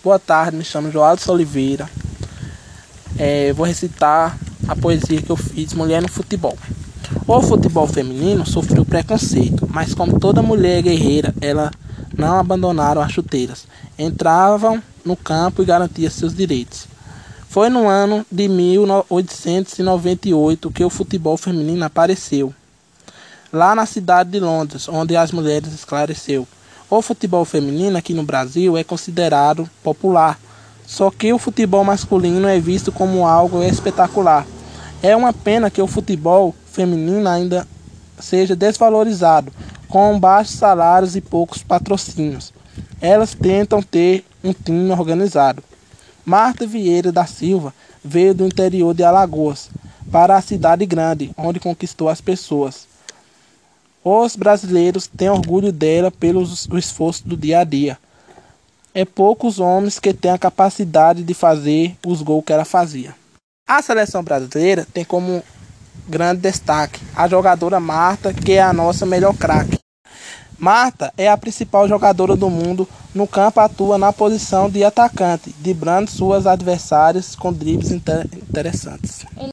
Boa tarde, me chamo Joaldo Oliveira. É, vou recitar a poesia que eu fiz, Mulher no Futebol. O futebol feminino sofreu preconceito, mas como toda mulher guerreira, ela não abandonaram as chuteiras. Entravam no campo e garantiam seus direitos. Foi no ano de 1898 que o futebol feminino apareceu, lá na cidade de Londres, onde as mulheres esclareceu. O futebol feminino aqui no Brasil é considerado popular, só que o futebol masculino é visto como algo espetacular. É uma pena que o futebol feminino ainda seja desvalorizado, com baixos salários e poucos patrocínios. Elas tentam ter um time organizado. Marta Vieira da Silva veio do interior de Alagoas para a cidade grande, onde conquistou as pessoas. Os brasileiros têm orgulho dela pelo esforço do dia a dia. É poucos homens que têm a capacidade de fazer os gols que ela fazia. A seleção brasileira tem como grande destaque a jogadora Marta, que é a nossa melhor craque. Marta é a principal jogadora do mundo no campo, atua na posição de atacante, driblando suas adversárias com dribles interessantes.